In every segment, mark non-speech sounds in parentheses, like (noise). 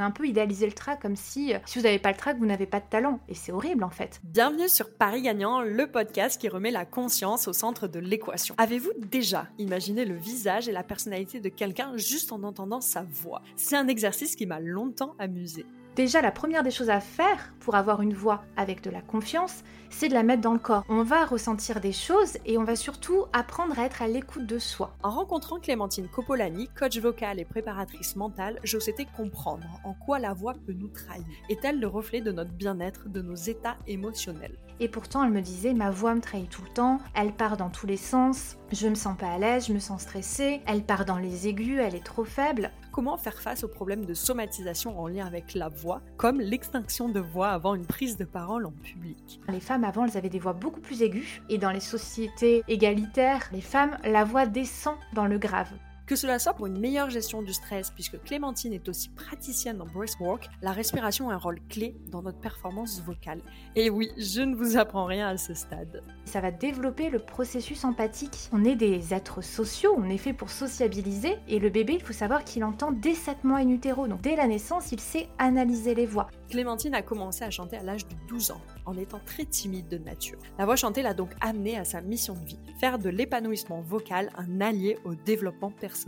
On a un peu idéalisé le track comme si, si vous n'avez pas le track, vous n'avez pas de talent. Et c'est horrible en fait. Bienvenue sur Paris Gagnant, le podcast qui remet la conscience au centre de l'équation. Avez-vous déjà imaginé le visage et la personnalité de quelqu'un juste en entendant sa voix? C'est un exercice qui m'a longtemps amusé. Déjà, la première des choses à faire pour avoir une voix avec de la confiance, c'est de la mettre dans le corps. On va ressentir des choses et on va surtout apprendre à être à l'écoute de soi. En rencontrant Clémentine Copolani, coach vocale et préparatrice mentale, je souhaitais comprendre en quoi la voix peut nous trahir. Est-elle le reflet de notre bien-être, de nos états émotionnels? Et pourtant, elle me disait, ma voix me trahit tout le temps, elle part dans tous les sens, je me sens pas à l'aise, je me sens stressée, elle part dans les aigus, elle est trop faible. Comment faire face aux problèmes de somatisation en lien avec la voix, comme l'extinction de voix avant une prise de parole en public? Les femmes avant, elles avaient des voix beaucoup plus aiguës, et dans les sociétés égalitaires, les femmes, la voix descend dans le grave. Que cela soit pour une meilleure gestion du stress, puisque Clémentine est aussi praticienne en breathwork, la respiration a un rôle clé dans notre performance vocale. Et oui, je ne vous apprends rien à ce stade. Ça va développer le processus empathique. On est des êtres sociaux, on est fait pour sociabiliser, et le bébé, il faut savoir qu'il entend dès 7 mois in utero, donc dès la naissance, il sait analyser les voix. Clémentine a commencé à chanter à l'âge de 12 ans, en étant très timide de nature. La voix chantée l'a donc amenée à sa mission de vie, faire de l'épanouissement vocal un allié au développement personnel.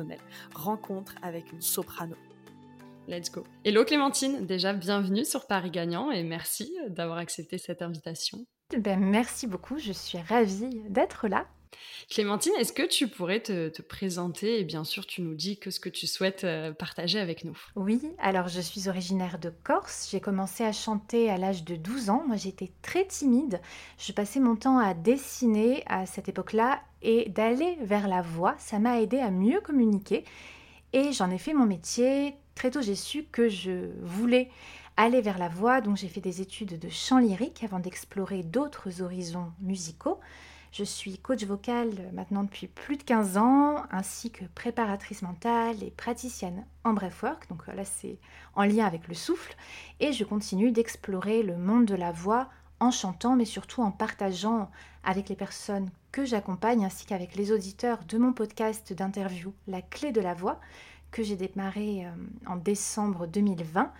Rencontre avec une soprano. Let's go. Hello Clémentine, déjà bienvenue sur Paris Gagnant et merci d'avoir accepté cette invitation. Ben, merci beaucoup, je suis ravie d'être là Clémentine, est-ce que tu pourrais te, présenter et bien sûr tu nous dis que ce que tu souhaites euh, partager avec nous? Oui, alors je suis originaire de Corse, j'ai commencé à chanter à l'âge de 12 ans, moi j'étais très timide, je passais mon temps à dessiner à cette époque-là et d'aller vers la voix, ça m'a aidé à mieux communiquer et j'en ai fait mon métier. Très tôt j'ai su que je voulais aller vers la voix, donc j'ai fait des études de chant lyrique avant d'explorer d'autres horizons musicaux. Je suis coach vocal maintenant depuis plus de 15 ans, ainsi que préparatrice mentale et praticienne en breathwork. Donc là, c'est en lien avec le souffle. Et je continue d'explorer le monde de la voix en chantant, mais surtout en partageant avec les personnes que j'accompagne, ainsi qu'avec les auditeurs de mon podcast d'interview La clé de la voix, que j'ai démarré euh, en décembre 2020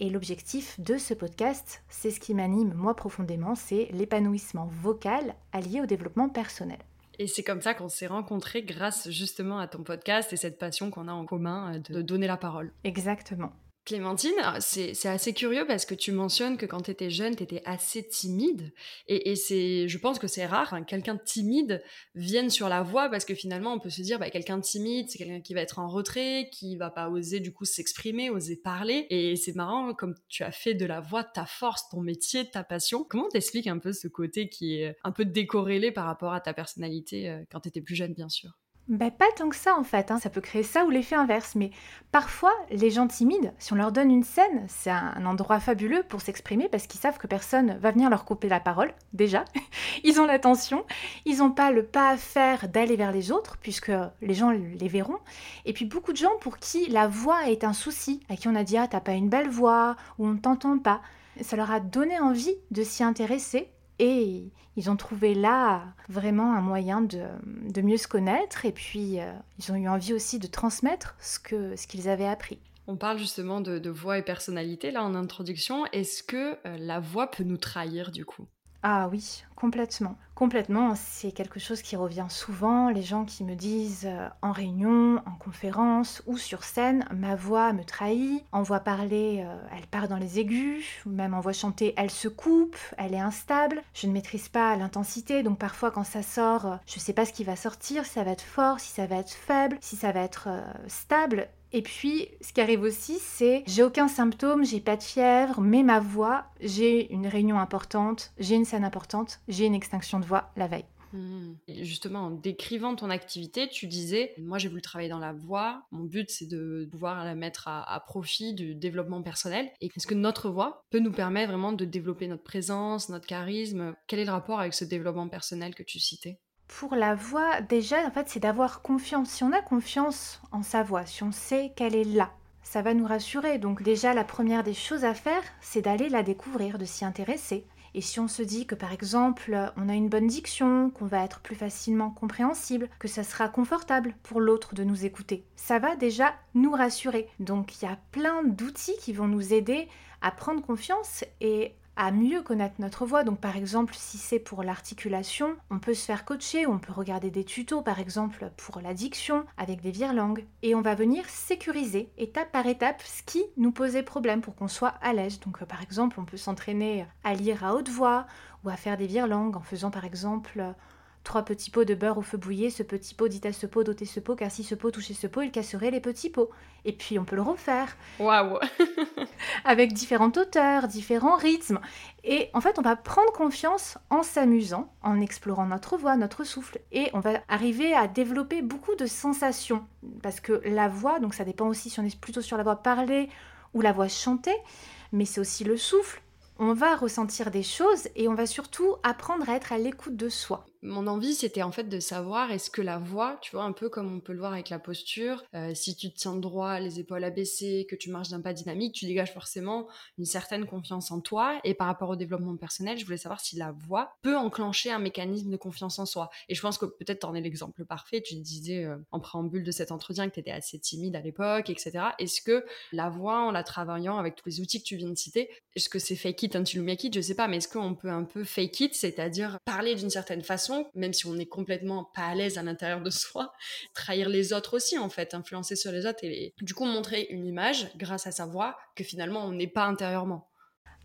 et l'objectif de ce podcast, c'est ce qui m'anime moi profondément, c'est l'épanouissement vocal allié au développement personnel. Et c'est comme ça qu'on s'est rencontrés grâce justement à ton podcast et cette passion qu'on a en commun de donner la parole. Exactement. Clémentine, ah, c'est assez curieux parce que tu mentionnes que quand tu étais jeune, tu étais assez timide. Et, c'est, je pense que c'est rare qu'un quelqu'un de timide vienne sur la voie parce que finalement, on peut se dire, bah, quelqu'un de timide, c'est quelqu'un qui va être en retrait, qui va pas oser du coup s'exprimer, oser parler. Et c'est marrant, comme tu as fait de la voix ta force, ton métier, ta passion. Comment t'expliques un peu ce côté qui est un peu décorrélé par rapport à ta personnalité euh, quand tu étais plus jeune, bien sûr? Ben, pas tant que ça en fait, hein. ça peut créer ça ou l'effet inverse, mais parfois les gens timides, si on leur donne une scène, c'est un endroit fabuleux pour s'exprimer parce qu'ils savent que personne va venir leur couper la parole, déjà, (laughs) ils ont l'attention, ils n'ont pas le pas à faire d'aller vers les autres puisque les gens les verront, et puis beaucoup de gens pour qui la voix est un souci, à qui on a dit ah t'as pas une belle voix ou on t'entend pas, ça leur a donné envie de s'y intéresser et ils ont trouvé là vraiment un moyen de, mieux se connaître et puis euh, ils ont eu envie aussi de transmettre ce qu'ils ce avaient appris. On parle justement de, de, voix et personnalité là en introduction. Est-ce que euh, la voix peut nous trahir du coup? Ah oui, complètement. Complètement, c'est quelque chose qui revient souvent. Les gens qui me disent euh, en réunion, en conférence ou sur scène, ma voix me trahit, en voix parler, euh, elle part dans les aigus, ou même en voix chanter, elle se coupe, elle est instable. Je ne maîtrise pas l'intensité, donc parfois quand ça sort, euh, je ne sais pas ce qui va sortir, si ça va être fort, si ça va être faible, si ça va être stable. Et puis, ce qui arrive aussi, c'est j'ai aucun symptôme, j'ai pas de fièvre, mais ma voix, j'ai une réunion importante, j'ai une scène importante, j'ai une extinction de voix la veille. Mmh. justement, en décrivant ton activité, tu disais, moi j'ai voulu travailler dans la voix, mon but c'est de pouvoir la mettre à, à, profit du développement personnel. Et est-ce que notre voix peut nous permettre vraiment de développer notre présence, notre charisme? Quel est le rapport avec ce développement personnel que tu citais? Pour la voix, déjà, en fait, c'est d'avoir confiance. Si on a confiance en sa voix, si on sait qu'elle est là, ça va nous rassurer. Donc déjà, la première des choses à faire, c'est d'aller la découvrir, de s'y intéresser. Et si on se dit que par exemple on a une bonne diction, qu'on va être plus facilement compréhensible, que ça sera confortable pour l'autre de nous écouter, ça va déjà nous rassurer. Donc il y a plein d'outils qui vont nous aider à prendre confiance et mieux connaître notre voix. Donc par exemple, si c'est pour l'articulation, on peut se faire coacher, on peut regarder des tutos par exemple pour l'addiction avec des virelangues et on va venir sécuriser étape par étape ce qui nous posait problème pour qu'on soit à l'aise. Donc par exemple, on peut s'entraîner à lire à haute voix ou à faire des virelangues en faisant par exemple Trois petits pots de beurre au feu bouillé, ce petit pot dit à ce pot d'ôter ce pot, car si ce pot touchait ce pot, il casserait les petits pots. Et puis on peut le refaire. Waouh (laughs) Avec différentes hauteurs, différents rythmes. Et en fait, on va prendre confiance en s'amusant, en explorant notre voix, notre souffle. Et on va arriver à développer beaucoup de sensations. Parce que la voix, donc ça dépend aussi si on est plutôt sur la voix parlée ou la voix chantée, mais c'est aussi le souffle. On va ressentir des choses et on va surtout apprendre à être à l'écoute de soi mon envie, c'était en fait de savoir est-ce que la voix, tu vois, un peu comme on peut le voir avec la posture, euh, si tu te tiens droit, les épaules abaissées, que tu marches d'un pas dynamique, tu dégages forcément une certaine confiance en toi. Et par rapport au développement personnel, je voulais savoir si la voix peut enclencher un mécanisme de confiance en soi. Et je pense que peut-être t'en es l'exemple parfait. Tu disais euh, en préambule de cet entretien que tu étais assez timide à l'époque, etc. Est-ce que la voix, en la travaillant avec tous les outils que tu viens de citer, est-ce que c'est fake it until you make it? Je sais pas, mais est-ce qu'on peut un peu fake it, c'est-à-dire parler d'une certaine façon même si on n'est complètement pas à l'aise à l'intérieur de (laughs) soi, trahir les autres aussi en fait, influencer sur les autres et du coup montrer une image grâce à sa voix que finalement on n'est pas intérieurement.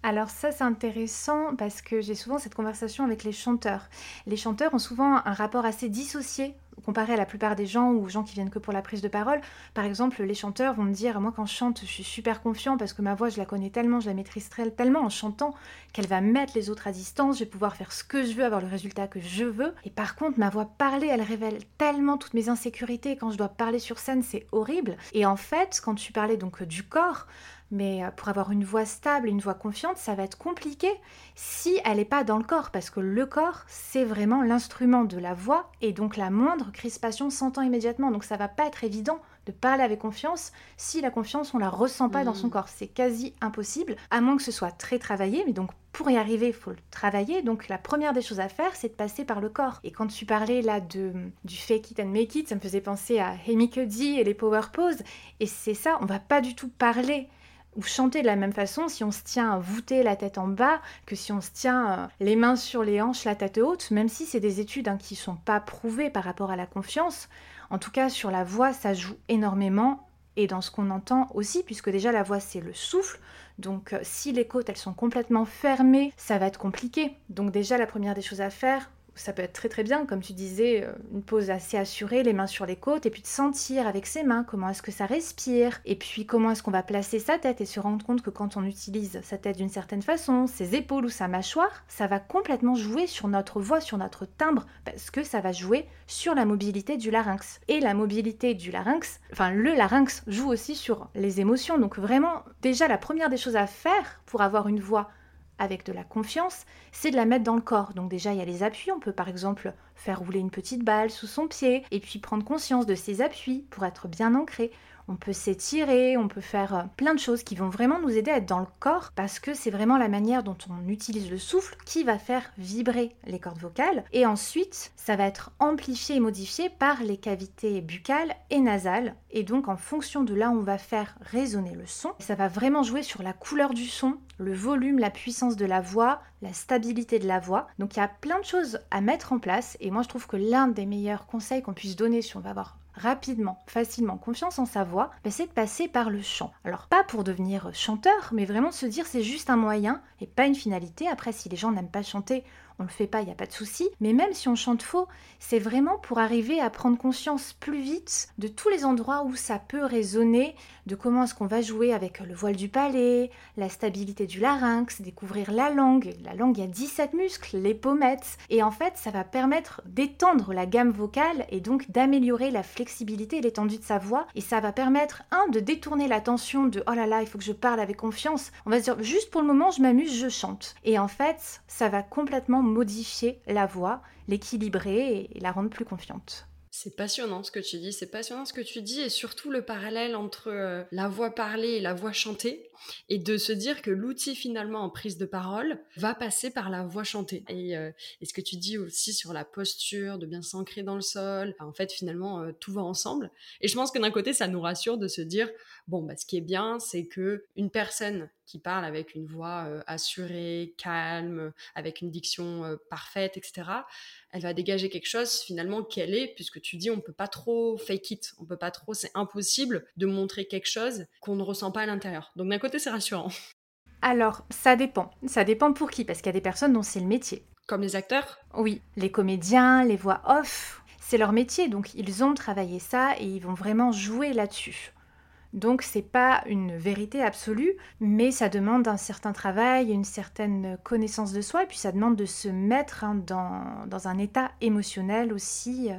Alors ça c'est intéressant parce que j'ai souvent cette conversation avec les chanteurs. Les chanteurs ont souvent un rapport assez dissocié comparé à la plupart des gens ou gens qui viennent que pour la prise de parole. Par exemple, les chanteurs vont me dire, moi quand je chante, je suis super confiant parce que ma voix, je la connais tellement, je la maîtrise tellement en chantant qu'elle va mettre les autres à distance, je vais pouvoir faire ce que je veux, avoir le résultat que je veux. Et par contre, ma voix parlée, elle révèle tellement toutes mes insécurités. Quand je dois parler sur scène, c'est horrible. Et en fait, quand tu parlais donc du corps, mais euh, pour avoir une voix stable, une voix confiante, ça va être compliqué si elle n'est pas dans le corps, parce que le corps, c'est vraiment l'instrument de la voix, et donc la moindre crispation s'entend immédiatement. Donc ça va pas être évident de parler avec confiance si la confiance on la ressent pas dans son mm. corps. C'est quasi impossible, à moins que ce soit très travaillé. Mais donc pour y arriver, il faut le travailler. Donc la première des choses à faire, c'est de passer par le corps. Et quand tu parlais là de, du fake it and make it, ça me faisait penser à Amy Cuddy et les power poses. Et c'est ça, on va pas du tout parler ou chanter de la même façon si on se tient voûté la tête en bas que si on se tient euh, les mains sur les hanches, la tête haute, même si c'est des études hein, qui ne sont pas prouvées par rapport à la confiance. En tout cas, sur la voix, ça joue énormément et dans ce qu'on entend aussi, puisque déjà la voix c'est le souffle. Donc euh, si les côtes elles sont complètement fermées, ça va être compliqué. Donc déjà la première des choses à faire, ça peut être très très bien, comme tu disais, euh, une pose assez assurée, les mains sur les côtes, et puis de sentir avec ses mains comment est-ce que ça respire, et puis comment est-ce qu'on va placer sa tête et se rendre compte que quand on utilise sa tête d'une certaine façon, ses épaules ou sa mâchoire, ça va complètement jouer sur notre voix, sur notre timbre, parce que ça va jouer sur la mobilité du larynx. Et la mobilité du larynx, enfin le larynx joue aussi sur les émotions, donc vraiment déjà la première des choses à faire pour avoir une voix avec de la confiance, c'est de la mettre dans le corps. Donc déjà, il y a les appuis. On peut par exemple faire rouler une petite balle sous son pied et puis prendre conscience de ses appuis pour être bien ancré on peut s'étirer, on peut faire euh, plein de choses qui vont vraiment nous aider à être dans le corps parce que c'est vraiment la manière dont on utilise le souffle qui va faire vibrer les cordes vocales. Et ensuite, ça va être amplifié et modifié par les cavités buccales et nasales. Et donc, en fonction de là on va faire résonner le son, ça va vraiment jouer sur la couleur du son, le volume, la puissance de la voix, la stabilité de la voix. Donc, il y a plein de choses à mettre en place. Et moi, je trouve que l'un des meilleurs conseils qu'on puisse donner si on va avoir rapidement, facilement confiance en sa voix, bah, c'est de passer par le chant. Alors pas pour devenir chanteur, mais vraiment se dire c'est juste un moyen et pas une finalité. Après, si les gens n'aiment pas chanter, on le fait pas, il n'y a pas de souci. Mais même si on chante faux, c'est vraiment pour arriver à prendre conscience plus vite de tous les endroits où ça peut résonner, de comment est-ce qu'on va jouer avec le voile du palais, la stabilité du larynx, découvrir la langue. La langue, il y a 17 muscles, les pommettes. Et en fait, ça va permettre d'étendre la gamme vocale et donc d'améliorer la flexibilité et l'étendue de sa voix. Et ça va permettre, un, de détourner l'attention de oh là là, il faut que je parle avec confiance. On va se dire juste pour le moment, je m'amuse, je chante. Et en fait, ça va complètement modifier la voix, l'équilibrer et la rendre plus confiante. C'est passionnant ce que tu dis, c'est passionnant ce que tu dis et surtout le parallèle entre euh, la voix parlée et la voix chantée. Et de se dire que l'outil finalement en prise de parole va passer par la voix chantée. Et, euh, ce que tu dis aussi sur la posture, de bien s'ancrer dans le sol, en fait finalement euh, tout va ensemble. Et je pense que d'un côté ça nous rassure de se dire bon bah ce qui est bien c'est que une personne qui parle avec une voix euh, assurée, calme, avec une diction parfaite, etc elle va dégager quelque chose finalement qu'elle est, puisque tu dis on peut pas trop fake it, on peut pas trop, c'est impossible de montrer quelque chose qu'on ne ressent pas à l'intérieur. Donc d'un côté c'est rassurant. Alors ça dépend, ça dépend pour qui, parce qu'il y a des personnes dont c'est le métier. Comme les acteurs? Oui, les comédiens, les voix off, c'est leur métier, donc ils ont travaillé ça et ils vont vraiment jouer là-dessus. Donc c'est pas une vérité absolue, mais ça demande un certain travail, une certaine connaissance de soi, et puis ça demande de se mettre hein, dans, dans, un état émotionnel aussi euh,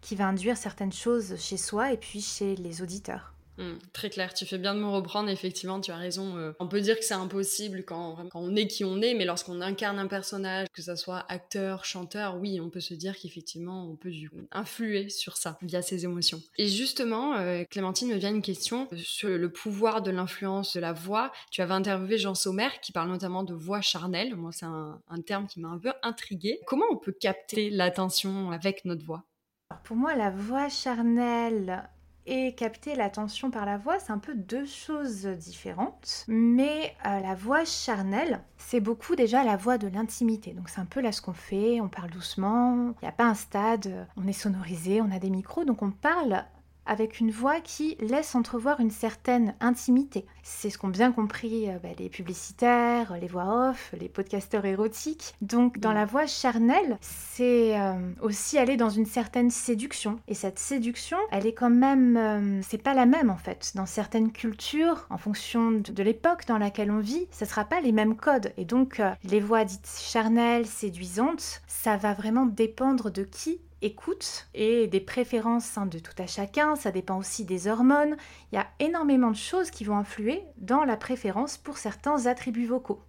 qui va induire certaines choses chez soi et puis chez les auditeurs. Mmh, très clair, tu fais bien de me reprendre, effectivement, tu as raison. Euh, on peut dire que c'est impossible quand, on est qui on est, mais lorsqu'on incarne un personnage, que ce soit acteur, chanteur, oui, on peut se dire qu'effectivement, on peut influer sur ça via ses émotions. Et justement, euh, Clémentine, me vient une question sur le pouvoir de l'influence de la voix. Tu avais interviewé Jean Sommer qui parle notamment de voix charnelle. Moi, c'est un, un terme qui m'a un peu intriguée. Comment on peut capter l'attention avec notre voix? Pour moi, la voix charnelle, et capter l'attention par la voix, c'est un peu deux choses différentes. Mais euh, la voix charnelle, c'est beaucoup déjà la voix de l'intimité. Donc c'est un peu là ce qu'on fait, on parle doucement, il n'y a pas un stade, on est sonorisé, on a des micros, donc on parle avec une voix qui laisse entrevoir une certaine intimité. C'est ce qu'ont bien compris euh, bah, les publicitaires, les voix off, les podcasteurs érotiques. Donc dans mm. la voix charnelle, c'est euh, aussi aller dans une certaine séduction. Et cette séduction, elle est quand même... Euh, c'est pas la même en fait. Dans certaines cultures, en fonction de, l'époque dans laquelle on vit, ce sera pas les mêmes codes. Et donc les voix dites charnelles, séduisantes, ça va vraiment dépendre de qui écoute et des préférences hein, de tout à chacun, ça dépend aussi des hormones. Il y a énormément de choses qui vont influer dans la préférence pour certains attributs vocaux.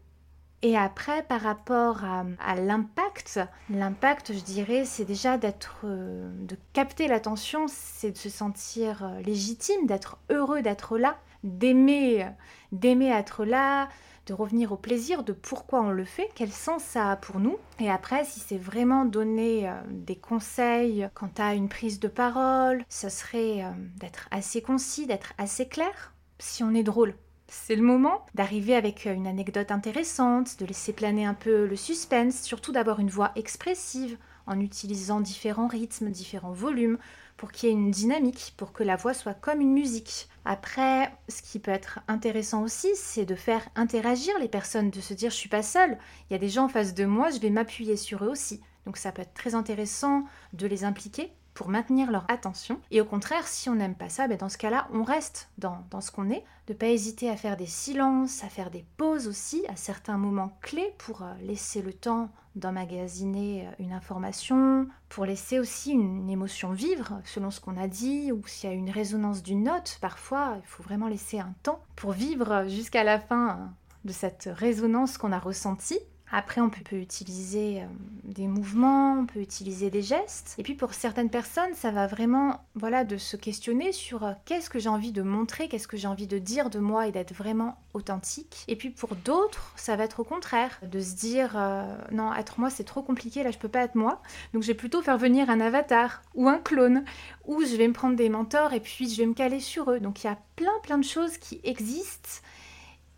Et après, par rapport à, l'impact, l'impact, je dirais, c'est déjà d'être, euh, de capter l'attention, c'est de se sentir euh, légitime, d'être heureux d'être là, d'aimer, d'aimer être là, de revenir au plaisir de pourquoi on le fait, quel sens ça a pour nous. Et après, si c'est vraiment donner euh, des conseils quant à une prise de parole, ce serait euh, d'être assez concis, d'être assez clair. Si on est drôle, c'est le moment d'arriver avec euh, une anecdote intéressante, de laisser planer un peu le suspense, surtout d'avoir une voix expressive en utilisant différents rythmes, différents volumes, pour qu'il y ait une dynamique, pour que la voix soit comme une musique. Après, ce qui peut être intéressant aussi, c'est de faire interagir les personnes, de se dire je suis pas seule, il y a des gens en face de moi, je vais m'appuyer sur eux aussi. Donc ça peut être très intéressant de les impliquer pour maintenir leur attention. Et au contraire, si on n'aime pas ça, ben dans ce cas-là, on reste dans, dans ce qu'on est, de pas hésiter à faire des silences, à faire des pauses aussi à certains moments clés pour euh, laisser le temps d'emmagasiner euh, une information, pour laisser aussi une émotion vivre selon ce qu'on a dit, ou s'il y a une résonance d'une note, parfois il faut vraiment laisser un temps pour vivre jusqu'à la fin hein, de cette résonance qu'on a ressentie. Après, on peut, utiliser euh, des mouvements, on peut utiliser des gestes. Et puis pour certaines personnes, ça va vraiment, voilà, de se questionner sur euh, qu'est-ce que j'ai envie de montrer, qu'est-ce que j'ai envie de dire de moi et d'être vraiment authentique. Et puis pour d'autres, ça va être au contraire, de se dire euh, non, être moi c'est trop compliqué, là je peux pas être moi. Donc je vais plutôt faire venir un avatar ou un clone, ou je vais me prendre des mentors et puis je vais me caler sur eux. Donc il y a plein plein de choses qui existent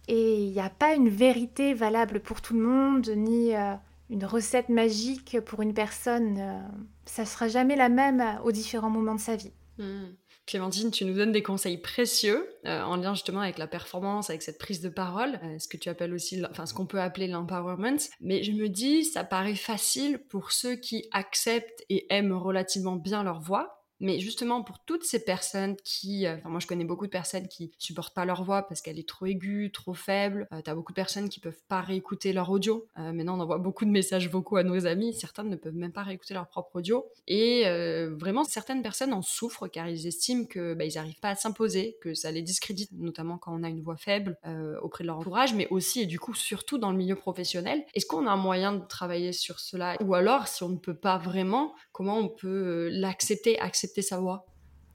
et il n'y a pas une vérité valable pour tout le monde, ni euh, une recette magique pour une personne. Ça euh, ça sera jamais la même euh, aux différents moments de sa vie. Hmm. Clémentine, tu nous donnes des conseils précieux en lien justement avec la performance, avec cette prise de parole, ce que tu appelles aussi, enfin ce qu'on peut appeler l'empowerment. Mais je me dis, ça paraît facile pour ceux qui acceptent et aiment relativement bien leur voix, mais justement, pour toutes ces personnes qui, euh, enfin moi je connais beaucoup de personnes qui supportent pas leur voix parce qu'elle est trop aiguë, trop faible. Euh, tu as beaucoup de personnes qui peuvent pas réécouter leur audio. Euh, maintenant, on envoie beaucoup de messages vocaux à nos amis. Certaines ne peuvent même pas réécouter leur propre audio. Et vraiment, certaines personnes en souffrent car ils estiment que bah, ils n'arrivent pas à s'imposer, que ça les discrédite, notamment quand on a une voix faible auprès de leur entourage, mais aussi et du coup surtout dans le milieu professionnel. Est-ce qu'on a un moyen de travailler sur cela? Ou alors, si on ne peut pas vraiment, comment on peut l'accepter, accepter sa voix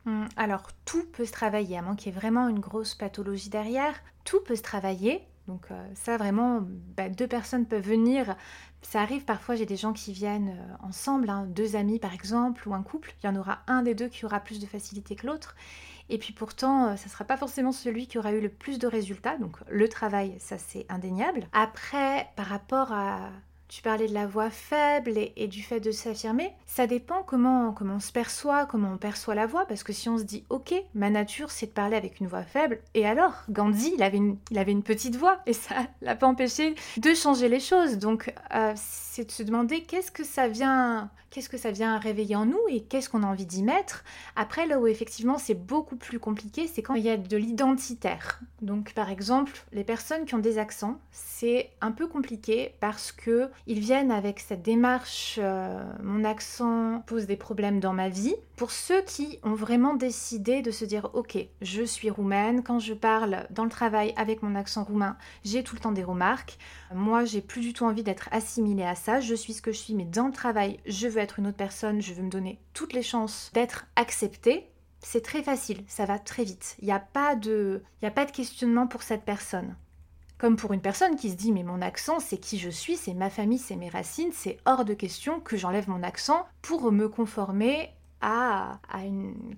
hum, alors tout peut se travailler, à moins qu'il y ait vraiment une grosse pathologie derrière. tout peut se travailler. Donc euh, ça vraiment, bah, deux personnes peuvent venir. Ça arrive parfois, j'ai des gens qui viennent euh, ensemble, hein, deux amis par exemple, ou un couple. Il y en aura un des deux qui aura plus de facilité que l'autre. Et puis pourtant, euh, ça ne sera pas forcément celui qui aura eu le plus de résultats. Donc le travail, ça c'est indéniable. Après, par rapport à tu parlais de la voix faible et, du fait de s'affirmer. Ça dépend comment, comment on se perçoit, comment on perçoit la voix, parce que si on se dit ok, ma nature c'est de parler avec une voix faible, et alors Gandhi il avait une, il avait une petite voix et ça (laughs) l'a pas empêché de changer les choses. Donc euh, c'est de se demander qu'est-ce que ça vient, qu'est-ce que ça vient réveiller en nous et qu'est-ce qu'on a envie d'y mettre. Après là où effectivement c'est beaucoup plus compliqué, c'est quand il y a de l'identitaire. Donc par exemple les personnes qui ont des accents, c'est un peu compliqué parce que ils viennent avec cette démarche euh, mon accent pose des problèmes dans ma vie. Pour ceux qui ont vraiment décidé de se dire ok, je suis roumaine, quand je parle dans le travail avec mon accent roumain, j'ai tout le temps des remarques. Moi, j'ai plus du tout envie d'être assimilée à ça, je suis ce que je suis, mais dans le travail, je veux être une autre personne, je veux me donner toutes les chances d'être acceptée. C'est très facile, ça va très vite. Il n'y a, pas de, a pas de questionnement pour cette personne. Comme pour une personne qui se dit mais mon accent c'est qui je suis, c'est ma famille, c'est mes racines, c'est hors de question que j'enlève mon accent pour me conformer à,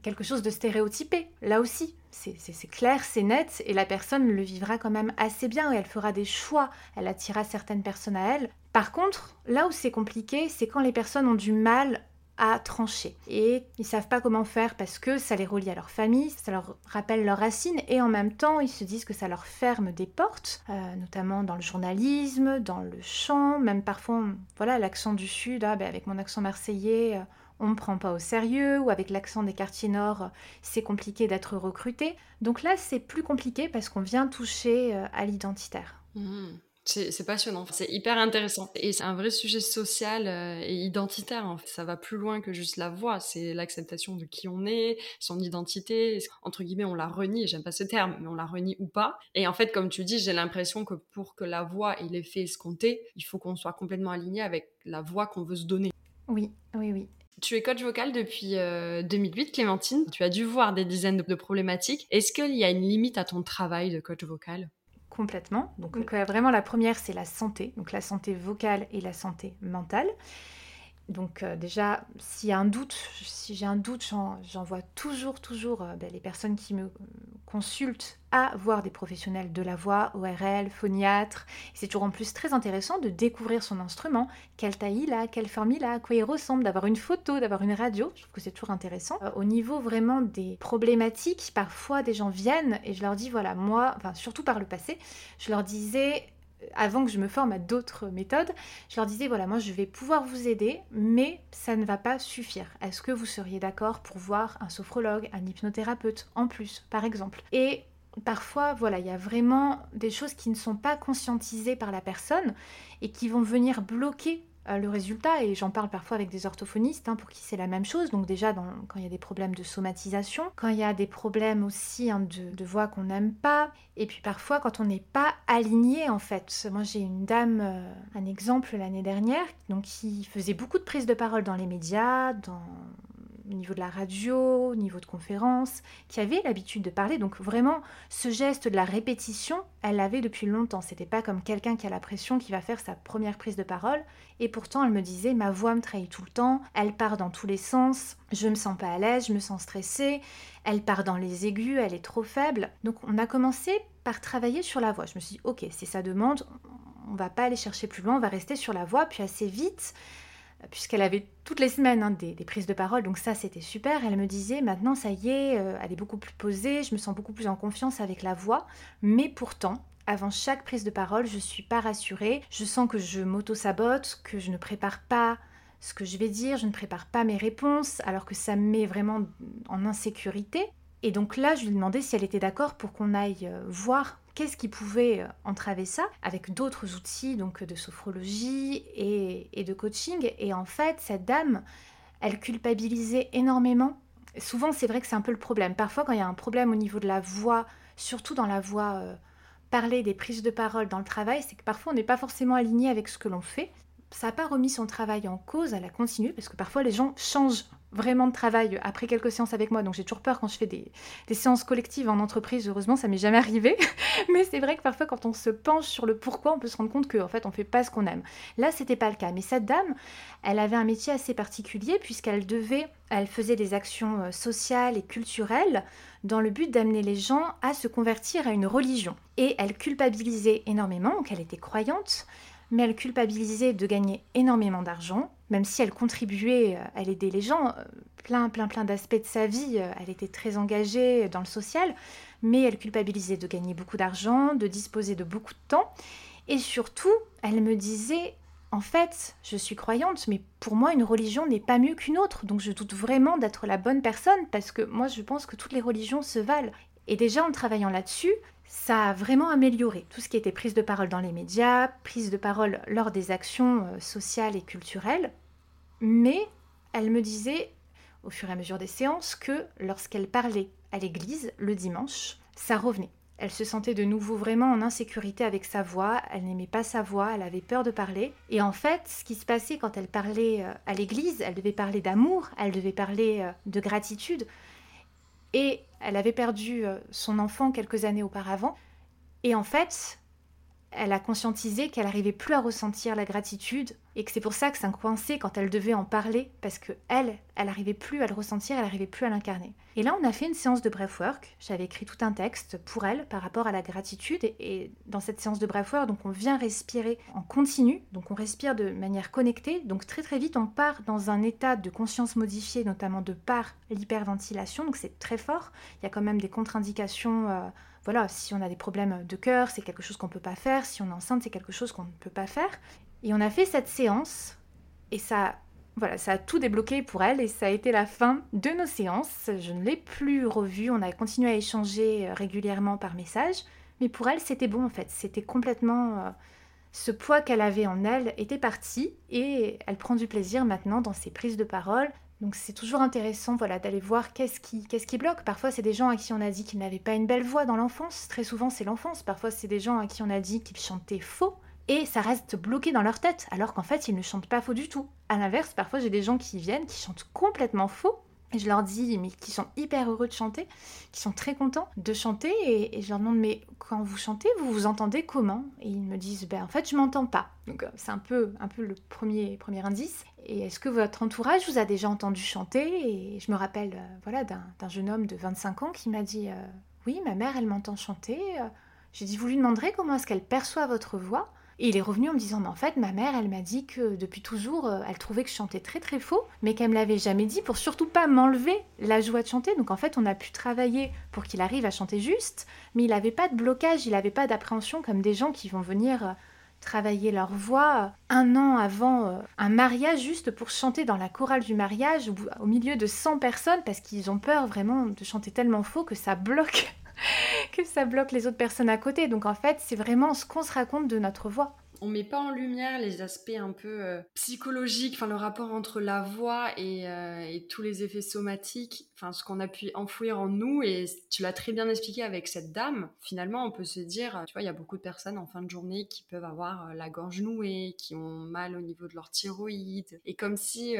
quelque chose de stéréotypé. Là aussi, c'est clair, c'est net, et la personne le vivra quand même assez bien, et elle fera des choix, elle attirera certaines personnes à elle. Par contre, là où c'est compliqué, c'est quand les personnes ont du mal à trancher. Et ils savent pas comment faire parce que ça les relie à leur famille, ça leur rappelle leurs racines et en même temps ils se disent que ça leur ferme des portes, euh, notamment dans le journalisme, dans le chant, même parfois, voilà, l'accent du sud, ah, ben, avec mon accent marseillais, euh, on ne prend pas au sérieux, ou avec l'accent des quartiers nord, euh, c'est compliqué d'être recruté. Donc là, c'est plus compliqué parce qu'on vient toucher à l'identitaire. Mmh. C'est passionnant, c'est hyper intéressant. Et c'est un vrai sujet social euh, et identitaire. En fait. Ça va plus loin que juste la voix, c'est l'acceptation de qui on est, son identité. Entre guillemets, on la renie, j'aime pas ce terme, mais on la renie ou pas. Et en fait, comme tu dis, j'ai l'impression que pour que la voix ait l'effet escompté, il faut qu'on soit complètement aligné avec la voix qu'on veut se donner. Oui, oui, oui. Tu es coach vocal depuis 2008, euh, Clémentine. Tu as dû voir des dizaines de problématiques. Est-ce qu'il y a une limite à ton travail de coach vocal? Complètement. Donc, euh, vraiment la première c'est la santé, donc la santé vocale et la santé mentale. Donc euh, déjà, s'il y a un doute, si j'ai un doute, j'envoie toujours, toujours euh, ben, les personnes qui me consultent à voir des professionnels de la voix, ORL, phoniatre. C'est toujours en plus très intéressant de découvrir son instrument, quelle taille il a, quelle forme il a, à quoi il ressemble, d'avoir une photo, d'avoir une radio. Je trouve que c'est toujours intéressant. Euh, au niveau vraiment des problématiques, parfois des gens viennent et je leur dis voilà, moi, surtout par le passé, je leur disais avant que je me forme à d'autres méthodes, je leur disais voilà, moi je vais pouvoir vous aider, mais ça ne va pas suffire. Est-ce que vous seriez d'accord pour voir un sophrologue, un hypnothérapeute en plus, par exemple? Et parfois, voilà, il y a vraiment des choses qui ne sont pas conscientisées par la personne et qui vont venir bloquer le résultat, et j'en parle parfois avec des orthophonistes, hein, pour qui c'est la même chose, donc déjà quand il y a des problèmes de somatisation, quand il y a des problèmes aussi hein, de, voix qu'on n'aime pas, et puis parfois quand on n'est pas aligné en fait. Moi j'ai une dame, euh, un exemple l'année dernière, donc qui faisait beaucoup de prises de parole dans les médias, dans au niveau de la radio, au niveau de conférences, qui avait l'habitude de parler. Donc vraiment, ce geste de la répétition, elle l'avait depuis longtemps. C'était pas comme quelqu'un qui a la pression qui va faire sa première prise de parole. Et pourtant, elle me disait, ma voix me trahit tout le temps, elle part dans tous les sens, je me sens pas à l'aise, je me sens stressée, elle part dans les aigus, elle est trop faible. Donc on a commencé par travailler sur la voix. Je me suis dit, ok, c'est sa demande, on va pas aller chercher plus loin, on va rester sur la voix. Puis assez vite, puisqu'elle avait toutes les semaines hein, des, prises de parole, donc ça c'était super. Elle me disait maintenant ça y est, euh, elle est beaucoup plus posée, je me sens beaucoup plus en confiance avec la voix, mais pourtant, avant chaque prise de parole, je suis pas rassurée, je sens que je m'auto-sabote, que je ne prépare pas ce que je vais dire, je ne prépare pas mes réponses, alors que ça me met vraiment en insécurité. Et donc là, je lui demandais si elle était d'accord pour qu'on aille euh, voir qu'est-ce qui pouvait euh, entraver ça avec d'autres outils donc de sophrologie et, de coaching. Et en fait, cette dame, elle culpabilisait énormément. Souvent, c'est vrai que c'est un peu le problème. Parfois, quand il y a un problème au niveau de la voix, surtout dans la voix euh, parler des prises de parole dans le travail, c'est que parfois on n'est pas forcément aligné avec ce que l'on fait. Ça n'a pas remis son travail en cause, elle a continué, parce que parfois les gens changent vraiment de travail après quelques séances avec moi, donc j'ai toujours peur quand je fais des, séances collectives en entreprise. Heureusement, ça m'est jamais arrivé. (laughs) Mais c'est vrai que parfois, quand on se penche sur le pourquoi, on peut se rendre compte qu'en fait, on fait pas ce qu'on aime. Là, c'était pas le cas. Mais cette dame, elle avait un métier assez particulier puisqu'elle devait, elle faisait des actions euh, sociales et culturelles dans le but d'amener les gens à se convertir à une religion. Et elle culpabilisait énormément, donc elle était croyante, mais elle culpabilisait de gagner énormément d'argent, même si elle contribuait, euh, aider les gens, euh, plein, plein, plein d'aspects de sa vie, euh, elle était très engagée dans le social, mais elle culpabilisait de gagner beaucoup d'argent, de disposer de beaucoup de temps, et surtout, elle me disait, en fait, je suis croyante, mais pour moi, une religion n'est pas mieux qu'une autre, donc je doute vraiment d'être la bonne personne, parce que moi, je pense que toutes les religions se valent. Et déjà, en travaillant là-dessus, ça a vraiment amélioré tout ce qui était prise de parole dans les médias, prise de parole lors des actions euh, sociales et culturelles. Mais elle me disait, au fur et à mesure des séances, que lorsqu'elle parlait à l'église le dimanche, ça revenait. Elle se sentait de nouveau vraiment en insécurité avec sa voix, elle n'aimait pas sa voix, elle avait peur de parler. Et en fait, ce qui se passait quand elle parlait euh, à l'église, elle devait parler d'amour, elle devait parler euh, de gratitude, et elle avait perdu euh, son enfant quelques années auparavant. Et en fait, elle a conscientisé qu'elle n'arrivait plus à ressentir la gratitude et que c'est pour ça que ça coincé quand elle devait en parler parce que elle, elle n'arrivait plus à le ressentir, elle n'arrivait plus à l'incarner. Et là, on a fait une séance de breathwork. J'avais écrit tout un texte pour elle par rapport à la gratitude et, dans cette séance de breathwork, donc on vient respirer en continu, donc on respire de manière connectée, donc très très vite on part dans un état de conscience modifié, notamment de par l'hyperventilation, donc c'est très fort. Il y a quand même des contre-indications. Euh, voilà, si on a des problèmes de cœur, c'est quelque chose qu'on ne peut pas faire. Si on est enceinte, c'est quelque chose qu'on ne peut pas faire. Et on a fait cette séance et ça, voilà, ça a tout débloqué pour elle et ça a été la fin de nos séances. Je ne l'ai plus revue. On a continué à échanger euh, régulièrement par message, mais pour elle, c'était bon en fait. C'était complètement euh, ce poids qu'elle avait en elle était parti et elle prend du plaisir maintenant dans ses prises de parole, donc c'est toujours intéressant voilà, d'aller voir qu'est-ce qui, qu'est-ce qui bloque. Parfois c'est des gens à qui on a dit qu'ils n'avaient pas une belle voix dans l'enfance. Très souvent c'est l'enfance. Parfois c'est des gens à qui on a dit qu'ils chantaient faux. Et ça reste bloqué dans leur tête, alors qu'en fait ils ne chantent pas faux du tout. À l'inverse, parfois j'ai des gens qui viennent, qui chantent complètement faux, et je leur dis, mais qui sont hyper heureux de chanter, qui sont très contents de chanter, et, je leur demande, mais quand vous chantez, vous vous entendez comment? Et ils me disent, ben en fait, je m'entends pas. Donc euh, c'est un peu, un peu le premier, premier indice. Et est-ce que votre entourage vous a déjà entendu chanter? Et je me rappelle, euh, voilà, d'un jeune homme de 25 ans qui m'a dit, euh, oui, ma mère, elle m'entend chanter. J'ai dit, vous lui demanderez comment est-ce qu'elle perçoit votre voix? Et il est revenu en me disant, mais en fait, ma mère, elle m'a dit que depuis toujours, euh, elle trouvait que je chantais très très faux, mais qu'elle me l'avait jamais dit pour surtout pas m'enlever la joie de chanter. Donc en fait, on a pu travailler pour qu'il arrive à chanter juste, mais il n'avait pas de blocage, il n'avait pas d'appréhension comme des gens qui vont venir euh, travailler leur voix euh, un an avant un mariage juste pour chanter dans la chorale du mariage au milieu de 100 personnes parce qu'ils ont peur vraiment de chanter tellement faux que ça bloque (laughs) que ça bloque les autres personnes à côté. Donc en fait, c'est vraiment ce qu'on se raconte de notre voix on met pas en lumière les aspects un peu euh, psychologiques, enfin le rapport entre la voix euh, et, tous les effets somatiques, enfin ce qu'on a pu enfouir en nous. Et tu l'as très bien expliqué avec cette dame. Finalement, on peut se dire, tu vois, il y a beaucoup de personnes en fin de journée qui peuvent avoir euh, la gorge nouée, qui ont mal au niveau de leur thyroïde, et comme si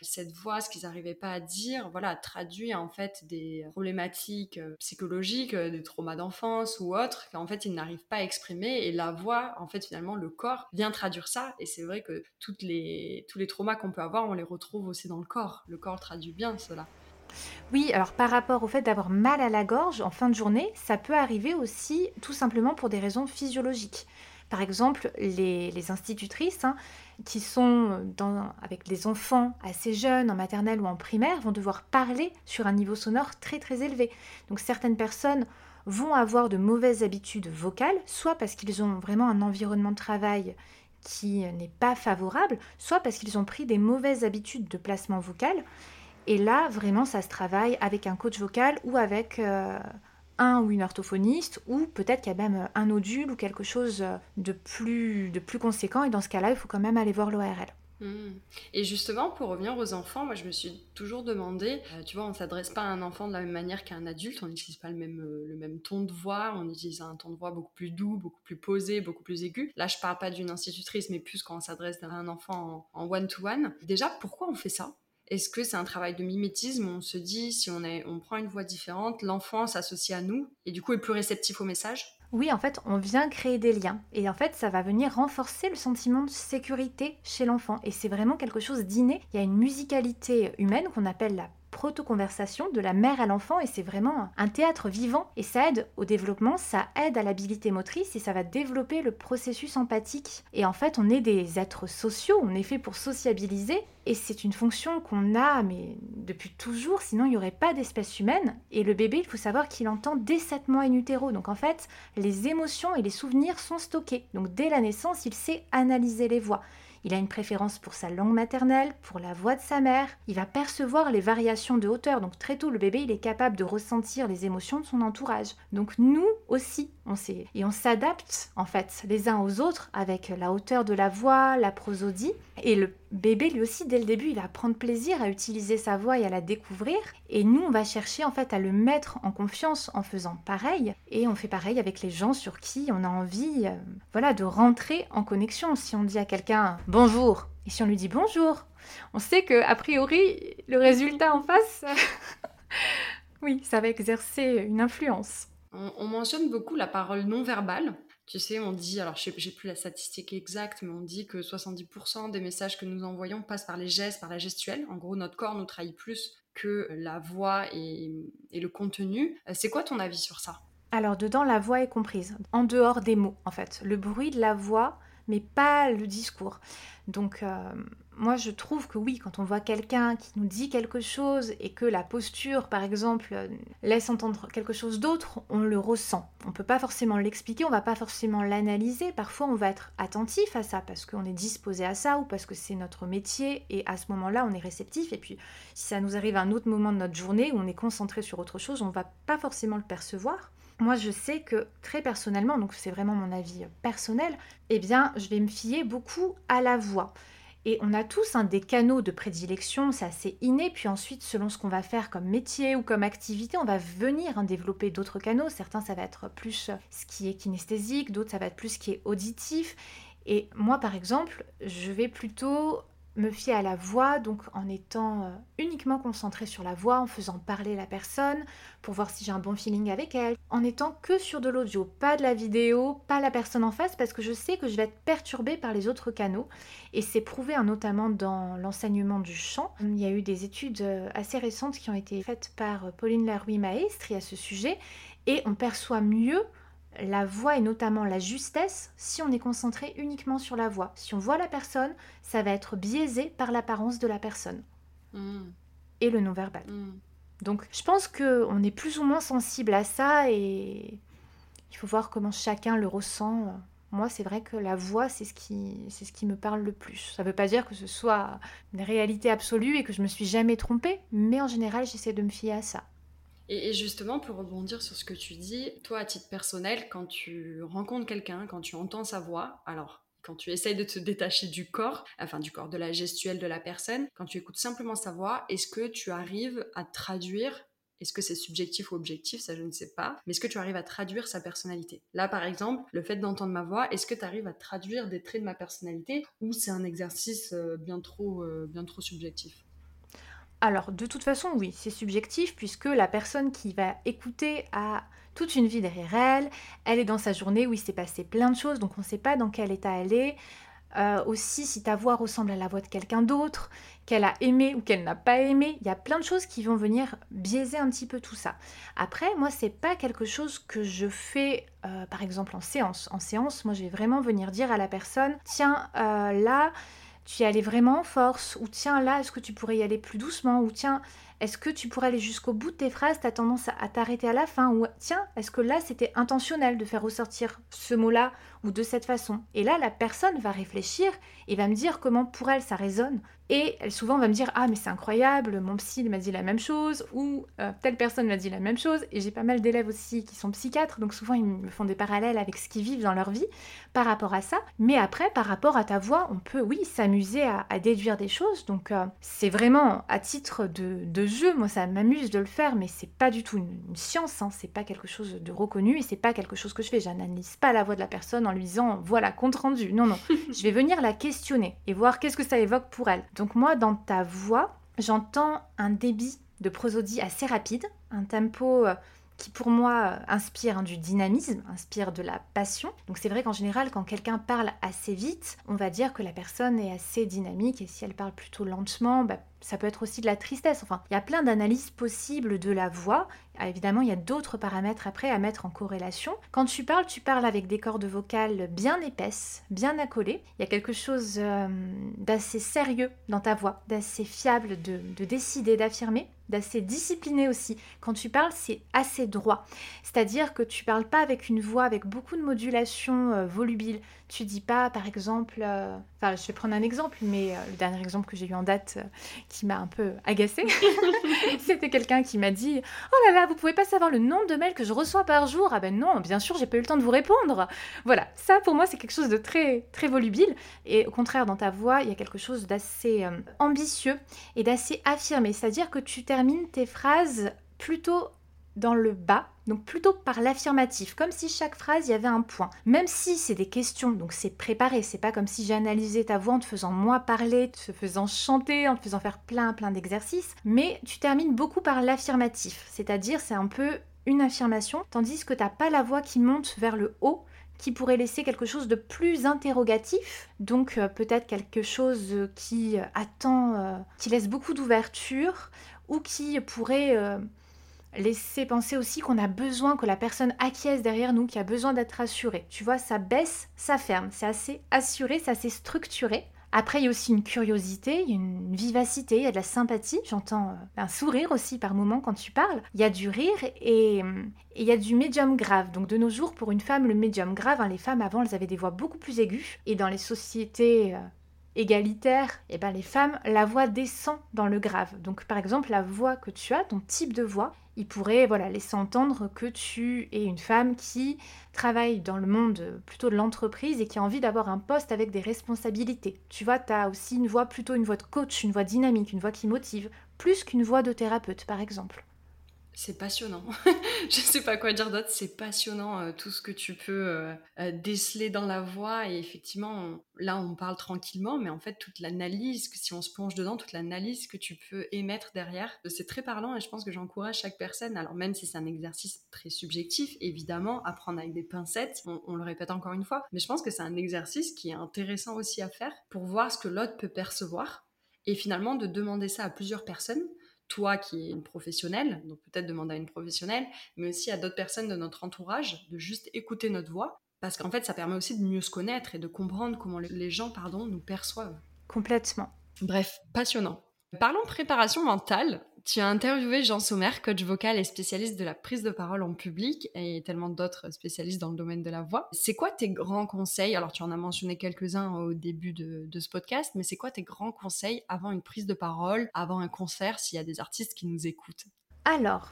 cette voix, ce qu'ils n'arrivaient pas à dire, voilà, traduit en fait des problématiques psychologiques, des traumas d'enfance ou autres, qu'en fait ils n'arrivent pas à exprimer. Et la voix, en fait, finalement, le corps vient traduire ça. Et c'est vrai que les, tous les traumas qu'on peut avoir, on les retrouve aussi dans le corps. Le corps traduit bien cela. Oui, alors par rapport au fait d'avoir mal à la gorge en fin de journée, ça peut arriver aussi tout simplement pour des raisons physiologiques. Par exemple, les, institutrices hein, qui sont avec des enfants assez jeunes, en maternelle ou en primaire, vont devoir parler sur un niveau sonore très très élevé. Donc certaines personnes vont avoir de mauvaises habitudes vocales, soit parce qu'ils ont vraiment un environnement de travail qui n'est pas favorable, soit parce qu'ils ont pris des mauvaises habitudes de placement vocal. Et là, vraiment, ça se travaille avec un coach vocal ou avec euh, un ou une orthophoniste, ou peut-être qu'il y a même un nodule ou quelque chose de plus, de plus conséquent. Et dans ce cas-là, il faut quand même aller voir l'ORL. Hmm. Et justement, pour revenir aux enfants, moi je me suis toujours demandé, euh, tu vois, on s'adresse pas à un enfant de la même manière qu'à un adulte, on n'utilise pas le même, euh, le même ton de voix, on utilise un ton de voix beaucoup plus doux, beaucoup plus posé, beaucoup plus aigu. Là, je parle pas d'une institutrice, mais plus quand on s'adresse à un enfant en one-to-one. Déjà, pourquoi on fait ça? Est-ce que c'est un travail de mimétisme? On se dit, si on, on prend une voix différente, l'enfant s'associe à nous et du coup est plus réceptif au message? Oui, en fait, on vient créer des liens. Et en fait, ça va venir renforcer le sentiment de sécurité chez l'enfant. Et c'est vraiment quelque chose d'inné. Il y a une musicalité humaine qu'on appelle la proto-conversation de la mère à l'enfant et c'est vraiment un théâtre vivant et ça aide au développement, ça aide à l'habilité motrice et ça va développer le processus empathique. Et en fait, on est des êtres sociaux, on est fait pour sociabiliser et c'est une fonction qu'on a mais depuis toujours, sinon il n'y aurait pas d'espèce humaine. Et le bébé, il faut savoir qu'il entend dès 7 mois in utero. Donc en fait, les émotions et les souvenirs sont stockés. Donc dès la naissance, il sait analyser les voix. Il a une préférence pour sa langue maternelle, pour la voix de sa mère. Il va percevoir les variations de hauteur. Donc très tôt, le bébé, il est capable de ressentir les émotions de son entourage. Donc nous aussi, on sait. Et on s'adapte, en fait, les uns aux autres avec la hauteur de la voix, la prosodie. Et le bébé, lui aussi, dès le début, il va prendre plaisir à utiliser sa voix et à la découvrir. Et nous, on va chercher, en fait, à le mettre en confiance en faisant pareil. Et on fait pareil avec les gens sur qui on a envie, euh, voilà, de rentrer en connexion. Si on dit à quelqu'un bonjour, et si on lui dit bonjour, on sait que a priori le résultat en face, (laughs) oui, ça va exercer une influence. On, mentionne beaucoup la parole non verbale. Tu sais, on dit, alors je n'ai plus la statistique exacte, mais on dit que 70% des messages que nous envoyons passent par les gestes, par la gestuelle. En gros, notre corps nous trahit plus que la voix et le contenu. Euh, c'est quoi ton avis sur ça? Alors dedans, la voix est comprise, en dehors des mots en fait. Le bruit de la voix, mais pas le discours. Donc euh, moi je trouve que oui, quand on voit quelqu'un qui nous dit quelque chose et que la posture par exemple laisse entendre quelque chose d'autre, on le ressent. On ne peut pas forcément l'expliquer, on va pas forcément l'analyser. Parfois on va être attentif à ça parce qu'on est disposé à ça ou parce que c'est notre métier et à ce moment-là on est réceptif. Et puis si ça nous arrive à un autre moment de notre journée où on est concentré sur autre chose, on va pas forcément le percevoir. Moi, je sais que très personnellement, donc c'est vraiment mon avis personnel, eh bien, je vais me fier beaucoup à la voix. Et on a tous des canaux de prédilection, c'est assez inné. Puis ensuite, selon ce qu'on va faire comme métier ou comme activité, on va venir développer d'autres canaux. Certains, ça va être plus ce qui est kinesthésique, d'autres, ça va être plus ce qui est auditif. Et moi, par exemple, je vais plutôt me fier à la voix, donc en étant euh, uniquement concentré sur la voix, en faisant parler la personne pour voir si j'ai un bon feeling avec elle, en étant que sur de l'audio, pas de la vidéo, pas la personne en face, parce que je sais que je vais être perturbée par les autres canaux. Et c'est prouvé hein, notamment dans l'enseignement du chant. Il y a eu des études euh, assez récentes qui ont été faites par euh, Pauline Larouille Maestri à ce sujet, et on perçoit mieux la voix et notamment la justesse si on est concentré uniquement sur la voix. Si on voit la personne, ça va être biaisé par l'apparence de la personne hmm. et le non-verbal. Hmm. Donc je pense qu'on est plus ou moins sensible à ça et il faut voir comment chacun le ressent. Moi, c'est vrai que la voix, c'est ce, qui, c'est ce qui me parle le plus. Ça ne veut pas dire que ce soit une réalité absolue et que je me suis jamais trompée, mais en général, j'essaie de me fier à ça. Et, justement, pour rebondir sur ce que tu dis, toi, à titre personnel, quand tu rencontres quelqu'un, quand tu entends sa voix, alors quand tu essayes de te détacher du corps, enfin du corps, de la gestuelle de la personne, quand tu écoutes simplement sa voix, est-ce que tu arrives à traduire est-ce que c'est subjectif ou objectif Ça, je ne sais pas. Mais est-ce que tu arrives à traduire sa personnalité? Là, par exemple, le fait d'entendre ma voix, est-ce que tu arrives à traduire des traits de ma personnalité ou c'est un exercice euh, bien trop, euh, bien trop subjectif? Alors, de toute façon, oui, c'est subjectif puisque la personne qui va écouter a toute une vie derrière elle. Elle est dans sa journée où il s'est passé plein de choses, donc on ne sait pas dans quel état elle est. Euh, aussi, si ta voix ressemble à la voix de quelqu'un d'autre, qu'elle a aimé ou qu'elle n'a pas aimé, il y a plein de choses qui vont venir biaiser un petit peu tout ça. Après, moi, c'est pas quelque chose que je fais, euh, par exemple, en séance. En séance, moi, je vais vraiment venir dire à la personne, tiens, euh, là, tu y allais vraiment en force, ou tiens là, est-ce que tu pourrais y aller plus doucement, ou tiens, est-ce que tu pourrais aller jusqu'au bout de tes phrases, tu as tendance à t'arrêter à la fin, ou tiens, est-ce que là c'était intentionnel de faire ressortir ce mot-là ou de cette façon? Et là, la personne va réfléchir et va me dire comment pour elle ça résonne. Et elle souvent va me dire Ah, mais c'est incroyable, mon psy m'a dit la même chose, ou euh, telle personne m'a dit la même chose. Et j'ai pas mal d'élèves aussi qui sont psychiatres, donc souvent ils me font des parallèles avec ce qu'ils vivent dans leur vie par rapport à ça. Mais après, par rapport à ta voix, on peut, oui, s'amuser à, déduire des choses. Donc euh, c'est vraiment à titre de, jeu, moi ça m'amuse de le faire, mais c'est pas du tout une, science, hein. c'est pas quelque chose de reconnu et c'est pas quelque chose que je fais. J'analyse pas la voix de la personne en lui disant Voilà, compte rendu. Non, non. (laughs) je vais venir la questionner et voir qu'est-ce que ça évoque pour elle. Donc moi, dans ta voix, j'entends un débit de prosodie assez rapide, un tempo euh, qui pour moi euh, inspire du dynamisme, inspire de la passion. Donc c'est vrai qu'en général, quand quelqu'un parle assez vite, on va dire que la personne est assez dynamique et si elle parle plutôt lentement, bah, ça peut être aussi de la tristesse. Enfin, il y a plein d'analyses possibles de la voix. Ah, évidemment, il y a d'autres paramètres après à mettre en corrélation. Quand tu parles, tu parles avec des cordes vocales bien épaisses, bien accolées. Il y a quelque chose euh, d'assez sérieux dans ta voix, d'assez fiable, de, de décider, d'affirmer d'assez discipliné aussi. Quand tu parles, c'est assez droit. C'est-à-dire que tu parles pas avec une voix avec beaucoup de modulation euh, volubile. Tu dis pas, par exemple, euh, enfin, je vais prendre un exemple, mais euh, le dernier exemple que j'ai eu en date euh, qui m'a un peu agacée, (laughs) (laughs) c'était quelqu'un qui m'a dit Oh là là, vous pouvez pas savoir le nombre de mails que je reçois par jour Ah ben non, bien sûr, j'ai pas eu le temps de vous répondre. Voilà, ça pour moi, c'est quelque chose de très, très volubile. Et au contraire, dans ta voix, il y a quelque chose d'assez ambitieux et d'assez affirmé. C'est-à-dire que tu termines tes phrases plutôt dans le bas, donc plutôt par l'affirmatif, comme si chaque phrase y avait un point. Même si c'est des questions, donc c'est préparé, c'est pas comme si j'analysais ta voix en te faisant moi parler, te faisant chanter, en te faisant faire plein plein d'exercices, mais tu termines beaucoup par l'affirmatif, c'est-à-dire c'est un peu une affirmation, tandis que t'as pas la voix qui monte vers le haut, qui pourrait laisser quelque chose de plus interrogatif, donc euh, peut-être quelque chose qui attend, euh, qui laisse beaucoup d'ouverture, ou qui pourrait euh, laisser penser aussi qu'on a besoin que la personne acquiesce derrière nous, qui a besoin d'être assurée. Tu vois, ça baisse, ça ferme. C'est assez assuré, c'est assez structuré. Après, il y a aussi une curiosité, il y a une vivacité, il y a de la sympathie. J'entends euh, un sourire aussi par moment quand tu parles. Il y a du rire et, il y a du médium grave. Donc de nos jours, pour une femme, le médium grave, hein, les femmes avant, elles avaient des voix beaucoup plus aiguës. Et dans les sociétés euh, égalitaire, et eh ben les femmes, la voix descend dans le grave. Donc par exemple, la voix que tu as, ton type de voix, il pourrait voilà, laisser entendre que tu es une femme qui travaille dans le monde plutôt de l'entreprise et qui a envie d'avoir un poste avec des responsabilités. Tu vois, tu as aussi une voix plutôt une voix de coach, une voix dynamique, une voix qui motive, plus qu'une voix de thérapeute par exemple. C'est passionnant. (laughs) je sais pas quoi dire d'autre. C'est passionnant euh, tout ce que tu peux euh, euh, déceler dans la voix. Et effectivement, là, on parle tranquillement, mais en fait, toute l'analyse, si on se plonge dedans, toute l'analyse que tu peux émettre derrière, c'est très parlant. Et je pense que j'encourage chaque personne. Alors même si c'est un exercice très subjectif, évidemment, à prendre avec des pincettes. On, on le répète encore une fois, mais je pense que c'est un exercice qui est intéressant aussi à faire pour voir ce que l'autre peut percevoir. Et finalement, de demander ça à plusieurs personnes toi qui es une professionnelle, donc peut-être demander à une professionnelle, mais aussi à d'autres personnes de notre entourage, de juste écouter notre voix, parce qu'en fait, ça permet aussi de mieux se connaître et de comprendre comment les gens, pardon, nous perçoivent. Complètement. Bref, passionnant. Parlons préparation mentale. Tu as interviewé Jean Sommer, coach vocal et spécialiste de la prise de parole en public et tellement d'autres spécialistes dans le domaine de la voix. C'est quoi tes grands conseils? Alors tu en as mentionné quelques-uns au début de, ce podcast, mais c'est quoi tes grands conseils avant une prise de parole, avant un concert s'il y a des artistes qui nous écoutent? Alors,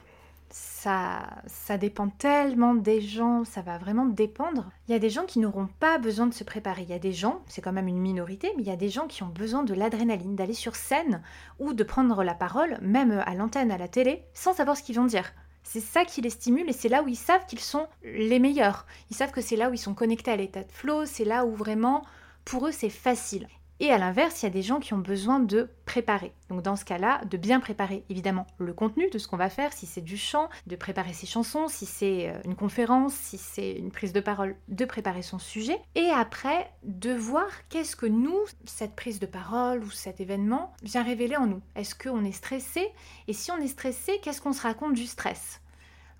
ça, dépend tellement des gens, ça va vraiment dépendre. Il y a des gens qui n'auront pas besoin de se préparer. Il y a des gens, c'est quand même une minorité, mais il y a des gens qui ont besoin de l'adrénaline, d'aller sur scène ou de prendre la parole, même à l'antenne, à la télé, sans savoir ce qu'ils vont dire. C'est ça qui les stimule et c'est là où ils savent qu'ils sont les meilleurs. Ils savent que c'est là où ils sont connectés à l'état de flow, c'est là où vraiment, pour eux, c'est facile. Et à l'inverse, il y a des gens qui ont besoin de préparer. Donc dans ce cas-là, de bien préparer évidemment le contenu de ce qu'on va faire, si c'est du chant, de préparer ses chansons, si c'est euh, une conférence, si c'est une prise de parole, de préparer son sujet. Et après, de voir qu'est-ce que nous, cette prise de parole ou cet événement, vient révéler en nous. Est-ce qu'on est stressé? Et si on est stressé, qu'est-ce qu'on se raconte du stress?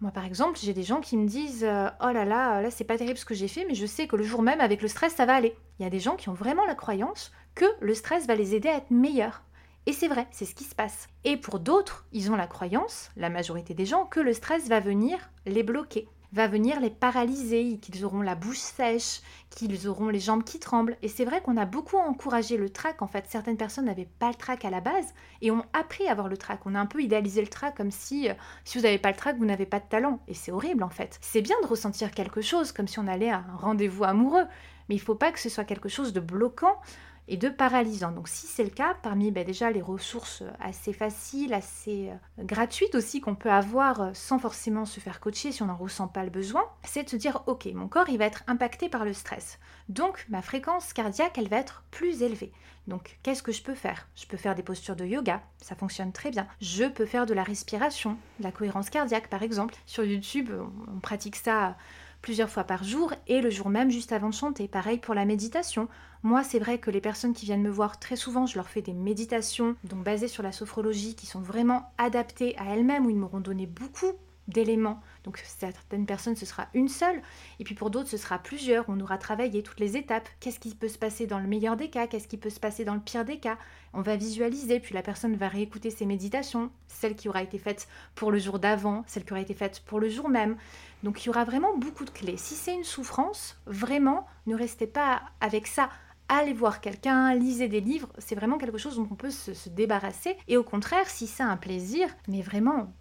Moi, par exemple, j'ai des gens qui me disent euh, Oh là là, là, c'est pas terrible ce que j'ai fait, mais je sais que le jour même, avec le stress, ça va aller. Il y a des gens qui ont vraiment la croyance que le stress va les aider à être meilleurs. Et c'est vrai, c'est ce qui se passe. Et pour d'autres, ils ont la croyance, la majorité des gens, que le stress va venir les bloquer, va venir les paralyser, qu'ils auront la bouche sèche, qu'ils auront les jambes qui tremblent. Et c'est vrai qu'on a beaucoup encouragé le trac. En fait, certaines personnes n'avaient pas le trac à la base et ont appris à avoir le trac. On a un peu idéalisé le trac comme si, euh, si vous n'avez pas le trac, vous n'avez pas de talent. Et c'est horrible en fait. C'est bien de ressentir quelque chose comme si on allait à un rendez-vous amoureux, mais il ne faut pas que ce soit quelque chose de bloquant et de paralysant. Donc si c'est le cas, parmi ben, déjà les ressources assez faciles, assez euh, gratuites aussi qu'on peut avoir euh, sans forcément se faire coacher si on n'en ressent pas le besoin, c'est de se dire ok, mon corps il va être impacté par le stress. Donc ma fréquence cardiaque elle va être plus élevée. Donc qu'est-ce que je peux faire? Je peux faire des postures de yoga, ça fonctionne très bien. Je peux faire de la respiration, de la cohérence cardiaque par exemple. Sur YouTube, on pratique ça plusieurs fois par jour et le jour même juste avant de chanter. Pareil pour la méditation. Moi, c'est vrai que les personnes qui viennent me voir très souvent, je leur fais des méditations, donc basées sur la sophrologie, qui sont vraiment adaptées à elles-mêmes, où ils m'auront donné beaucoup d'éléments. Donc certaines personnes, ce sera une seule, et puis pour d'autres, ce sera plusieurs. On aura travaillé toutes les étapes. Qu'est-ce qui peut se passer dans le meilleur des cas? Qu'est-ce qui peut se passer dans le pire des cas? On va visualiser, puis la personne va réécouter ses méditations, celle qui aura été faite pour le jour d'avant, celle qui aura été faite pour le jour même. Donc il y aura vraiment beaucoup de clés. Si c'est une souffrance, vraiment, ne restez pas avec ça allez voir quelqu'un, lisez des livres, c'est vraiment quelque chose dont on peut se, se, débarrasser. Et au contraire, si c'est un plaisir, mais vraiment,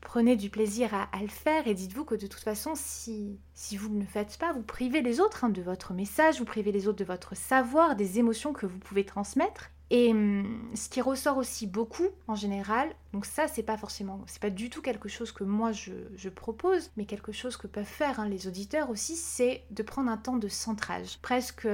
prenez du plaisir à, le faire et dites-vous que de toute façon, si, si vous ne le faites pas, vous privez les autres hein, de votre message, vous privez les autres de votre savoir, des émotions que vous pouvez transmettre. Et hum, ce qui ressort aussi beaucoup en général, donc ça c'est pas forcément, c'est pas du tout quelque chose que moi je, propose, mais quelque chose que peuvent faire hein, les auditeurs aussi, c'est de prendre un temps de centrage. Presque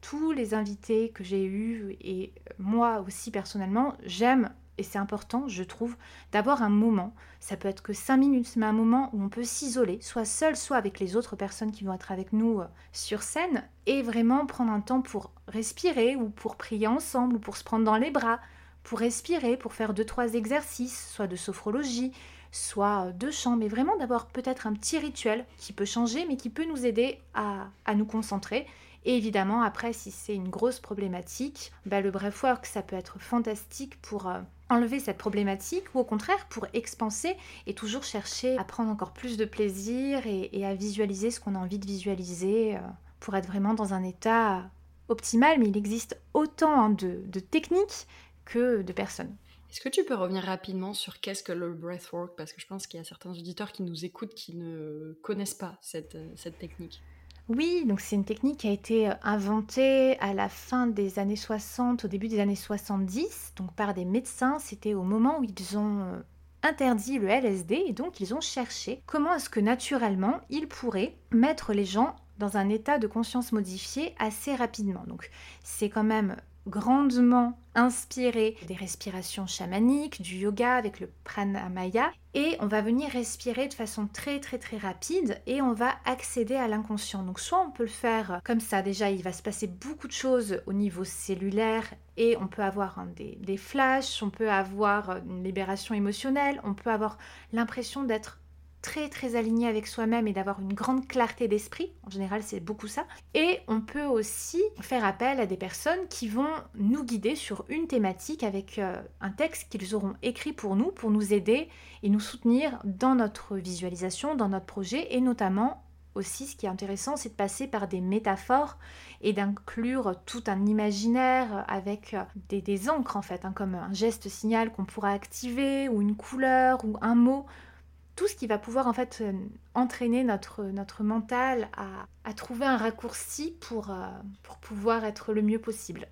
tous les invités que j'ai eus et moi aussi personnellement, j'aime et c'est important, je trouve, d'avoir un moment. Ça peut être que 5 minutes, mais un moment où on peut s'isoler, soit seul, soit avec les autres personnes qui vont être avec nous euh, sur scène, et vraiment prendre un temps pour respirer, ou pour prier ensemble, ou pour se prendre dans les bras, pour respirer, pour faire deux, trois exercices, soit de sophrologie, soit de chant, mais vraiment d'avoir peut-être un petit rituel qui peut changer, mais qui peut nous aider à, à nous concentrer et évidemment, après, si c'est une grosse problématique, bah, le breathwork, ça peut être fantastique pour euh, enlever cette problématique ou au contraire pour expanser et toujours chercher à prendre encore plus de plaisir et, à visualiser ce qu'on a envie de visualiser euh, pour être vraiment dans un état optimal. Mais il existe autant hein, de, techniques que de personnes. Est-ce que tu peux revenir rapidement sur qu'est-ce que le breathwork? Parce que je pense qu'il y a certains auditeurs qui nous écoutent qui ne connaissent pas cette, cette technique. Oui, donc c'est une technique qui a été euh, inventée à la fin des années 60, au début des années 70, donc par des médecins. C'était au moment où ils ont euh, interdit le LSD et donc ils ont cherché comment est-ce que naturellement ils pourraient mettre les gens dans un état de conscience modifié assez rapidement. Donc c'est quand même grandement inspiré des respirations chamaniques, du yoga avec le pranamaya et on va venir respirer de façon très très très rapide et on va accéder à l'inconscient. Donc soit on peut le faire comme ça, déjà il va se passer beaucoup de choses au niveau cellulaire et on peut avoir des, des flashs, on peut avoir une libération émotionnelle, on peut avoir l'impression d'être très très aligné avec soi-même et d'avoir une grande clarté d'esprit. En général, c'est beaucoup ça. Et on peut aussi faire appel à des personnes qui vont nous guider sur une thématique avec euh, un texte qu'ils auront écrit pour nous, pour nous aider et nous soutenir dans notre visualisation, dans notre projet et notamment aussi, ce qui est intéressant, c'est de passer par des métaphores et d'inclure tout un imaginaire avec euh, des, des encres en fait, hein, comme un geste signal qu'on pourra activer ou une couleur ou un mot tout ce qui va pouvoir en fait euh, entraîner notre, notre mental à, trouver un raccourci pour, euh, pour pouvoir être le mieux possible.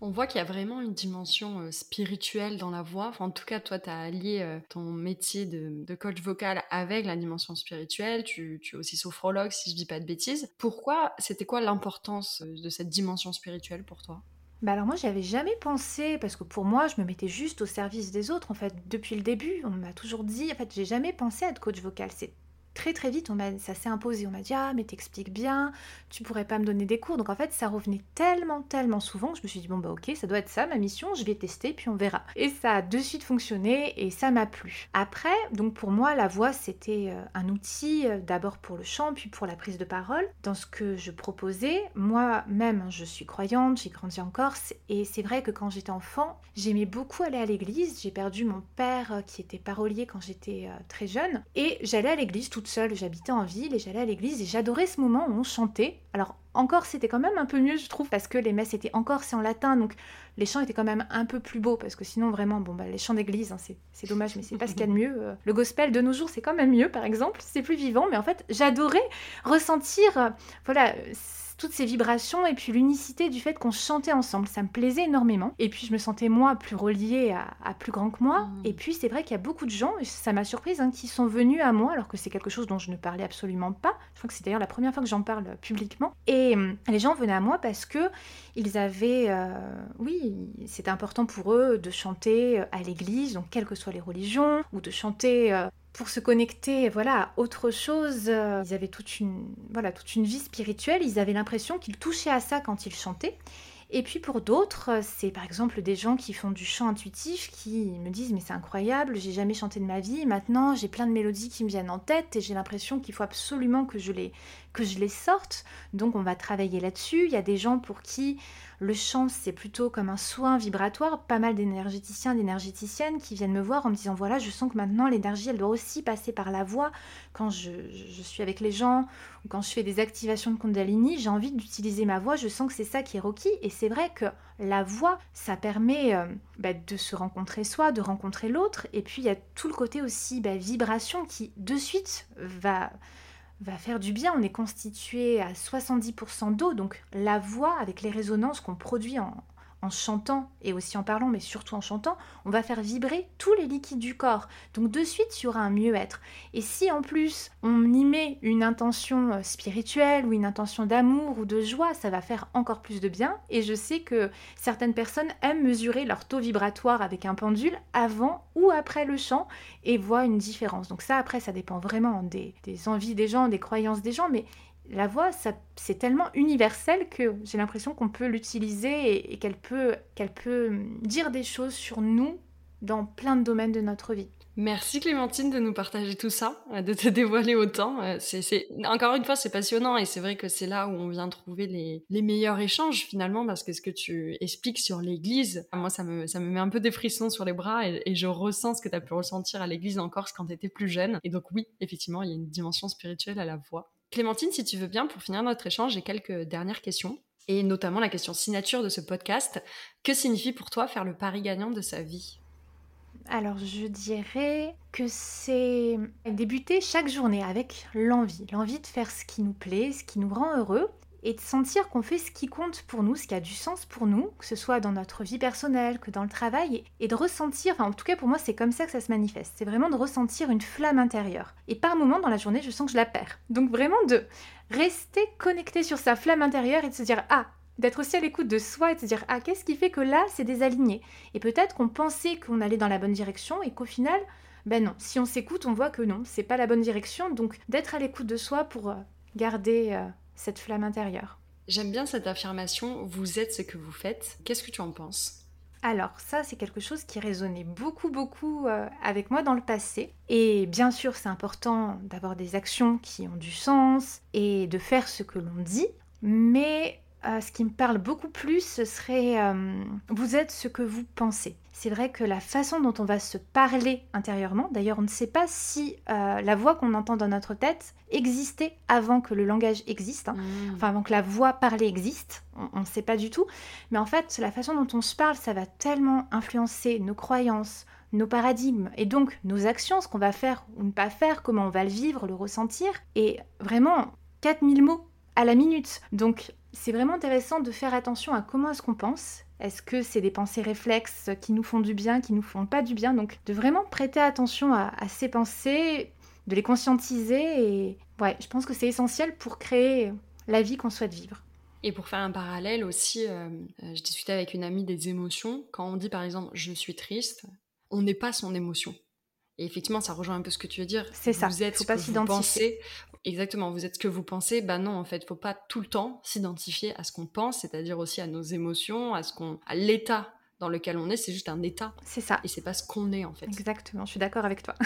On voit qu'il y a vraiment une dimension euh, spirituelle dans la voix. en tout cas, toi, tu as allié ton métier de, coach vocal avec la dimension spirituelle. Tu, tu, es aussi sophrologue, si je dis pas de bêtises. Pourquoi C'était quoi l'importance de cette dimension spirituelle pour toi? Bah alors moi j'avais jamais pensé parce que pour moi je me mettais juste au service des autres en fait. Depuis le début on m'a toujours dit en fait j'ai jamais pensé à être coach vocal. C'est très très vite, on ça s'est imposé. On m'a dit Ah, mais t'expliques bien, tu pourrais pas me donner des cours. Donc en fait, ça revenait tellement, tellement souvent que je me suis dit Bon, bah ok, ça doit être ça ma mission, je vais tester, puis on verra. Et ça a de suite fonctionné et ça m'a plu. Après, donc pour moi, la voix c'était euh, un outil euh, d'abord pour le chant, puis pour la prise de parole. Dans ce que je proposais, moi-même, hein, je suis croyante, j'ai grandi en Corse et c'est vrai que quand j'étais enfant, j'aimais beaucoup aller à l'église. J'ai perdu mon père euh, qui était parolier quand j'étais très jeune et j'allais à l'église toute seule, j'habitais en ville et j'allais à l'église et j'adorais ce moment où on chantait. Alors encore c'était quand même un peu mieux je trouve parce que les messes étaient encore c'est en latin donc les chants étaient quand même un peu plus beaux parce que sinon vraiment bon bah les chants d'église hein, c'est dommage mais c'est pas ce qu'il y a de mieux. Euh, le gospel de nos jours c'est quand même mieux par exemple, c'est plus vivant mais en fait j'adorais ressentir euh, voilà toutes ces vibrations et puis l'unicité du fait qu'on chantait ensemble. Ça me plaisait énormément. Et puis je me sentais moi plus reliée à, plus grand que moi. Mmh. Et puis c'est vrai qu'il y a beaucoup de gens, ça m'a surprise, hein, qui sont venus à moi alors que c'est quelque chose dont je ne parlais absolument pas. Je crois que c'est d'ailleurs la première fois que j'en parle publiquement. Et hum, les gens venaient à moi parce que ils avaient, euh, oui, c'était important pour eux de chanter à l'église, donc quelles que soient les religions, ou de chanter euh, pour se connecter voilà, à autre chose. Euh, ils avaient toute une, voilà, toute une vie spirituelle, ils avaient l'impression qu'ils touchaient à ça quand ils chantaient. Et puis pour d'autres, c'est par exemple des gens qui font du chant intuitif qui me disent mais c'est incroyable, j'ai jamais chanté de ma vie, maintenant j'ai plein de mélodies qui me viennent en tête et j'ai l'impression qu'il faut absolument que je les que je les sorte. Donc on va travailler là-dessus. Il y a des gens pour qui le chant, c'est plutôt comme un soin vibratoire. Pas mal d'énergéticiens, d'énergéticiennes qui viennent me voir en me disant voilà, je sens que maintenant l'énergie, elle doit aussi passer par la voix. Quand je, suis avec les gens ou quand je fais des activations de Kundalini, j'ai envie d'utiliser ma voix. Je sens que c'est ça qui est requis. Et c'est vrai que la voix, ça permet euh, bah, de se rencontrer soi, de rencontrer l'autre. Et puis il y a tout le côté aussi bah, vibration qui de suite va va faire du bien. On est constitué à 70% d'eau, donc la voix avec les résonances qu'on produit en, en chantant et aussi en parlant, mais surtout en chantant, on va faire vibrer tous les liquides du corps. Donc de suite, il y aura un mieux-être. Et si en plus on y met une intention euh, spirituelle ou une intention d'amour ou de joie, ça va faire encore plus de bien. Et je sais que certaines personnes aiment mesurer leur taux vibratoire avec un pendule avant ou après le chant et voient une différence. Donc ça, après, ça dépend vraiment des, des envies des gens, des croyances des gens, mais la voix, c'est tellement universel que j'ai l'impression qu'on peut l'utiliser et, qu'elle peut, dire des choses sur nous dans plein de domaines de notre vie. Merci Clémentine de nous partager tout ça, euh, de te (laughs) dévoiler autant. Euh, c'est, Encore une fois, c'est passionnant et c'est vrai que c'est là où on vient trouver les, meilleurs échanges finalement parce que ce que tu expliques sur l'église, moi ça me, ça me met un peu des frissons sur les bras et, et je ressens ce que tu as pu ressentir à l'église en Corse quand tu étais plus jeune. Et donc oui, effectivement, il y a une dimension spirituelle à la voix. Clémentine, si tu veux bien, pour finir notre échange, j'ai quelques dernières questions, et notamment la question signature de ce podcast. Que signifie pour toi faire le pari gagnant de sa vie? Alors je dirais que c'est débuter chaque journée avec l'envie, l'envie de faire ce qui nous plaît, ce qui nous rend heureux, et de sentir qu'on fait ce qui compte pour nous, ce qui a du sens pour nous, que ce soit dans notre vie personnelle, que dans le travail, et de ressentir, enfin en tout cas pour moi c'est comme ça que ça se manifeste, c'est vraiment de ressentir une flamme intérieure. Et par moments dans la journée je sens que je la perds. Donc vraiment de rester connecté sur sa flamme intérieure et de se dire ah d'être aussi à l'écoute de soi et de se dire ah qu'est-ce qui fait que là c'est désaligné? Et peut-être qu'on pensait qu'on allait dans la bonne direction et qu'au final ben non si on s'écoute on voit que non c'est pas la bonne direction donc d'être à l'écoute de soi pour euh, garder euh, cette flamme intérieure. J'aime bien cette affirmation, vous êtes ce que vous faites. Qu'est-ce que tu en penses? Alors ça, c'est quelque chose qui résonnait beaucoup, beaucoup euh, avec moi dans le passé. Et bien sûr, c'est important d'avoir des actions qui ont du sens et de faire ce que l'on dit. Mais euh, ce qui me parle beaucoup plus, ce serait euh, vous êtes ce que vous pensez. C'est vrai que la façon dont on va se parler intérieurement, d'ailleurs on ne sait pas si euh, la voix qu'on entend dans notre tête existait avant que le langage existe, hein. mmh. enfin avant que la voix parlée existe, on ne sait pas du tout, mais en fait la façon dont on se parle, ça va tellement influencer nos croyances, nos paradigmes et donc nos actions, ce qu'on va faire ou ne pas faire, comment on va le vivre, le ressentir, et vraiment 4000 mots à la minute. Donc c'est vraiment intéressant de faire attention à comment est-ce qu'on pense. Est-ce que c'est des pensées réflexes qui nous font du bien, qui nous font pas du bien? Donc de vraiment prêter attention à, ces pensées, de les conscientiser ouais, je pense que c'est essentiel pour créer la vie qu'on souhaite vivre. Et pour faire un parallèle aussi, euh, euh, je discutais avec une amie des émotions. Quand on dit par exemple je suis triste, on n'est pas son émotion. Et effectivement, ça rejoint un peu ce que tu veux dire. C'est ça. Vous êtes Faut ce pas que vous pensez. Exactement, vous êtes ce que vous pensez. Bah non, en fait, faut pas tout le temps s'identifier à ce qu'on pense, c'est-à-dire aussi à nos émotions, à ce qu'on, à l'état dans lequel on est. C'est juste un état. C'est ça. Et c'est pas ce qu'on est en fait. Exactement. Je suis d'accord avec toi. (laughs)